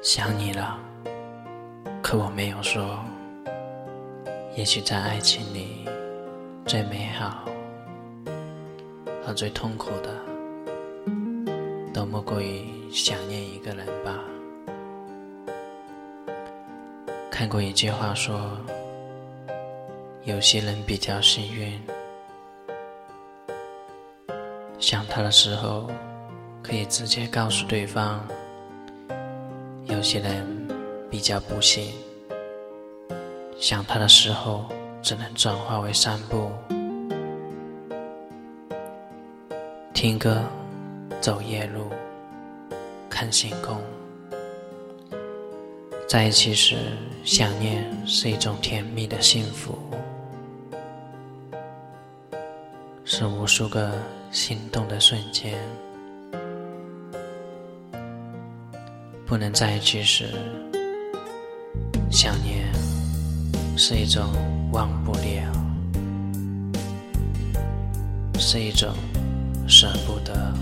想你了，可我没有说。也许在爱情里，最美好和最痛苦的，都莫过于想念一个人吧。看过一句话说，有些人比较幸运，想他的时候可以直接告诉对方。有些人比较不幸，想他的时候只能转化为散步、听歌、走夜路、看星空。在一起时，想念是一种甜蜜的幸福，是无数个心动的瞬间。不能在一起时，想念是一种忘不了，是一种舍不得。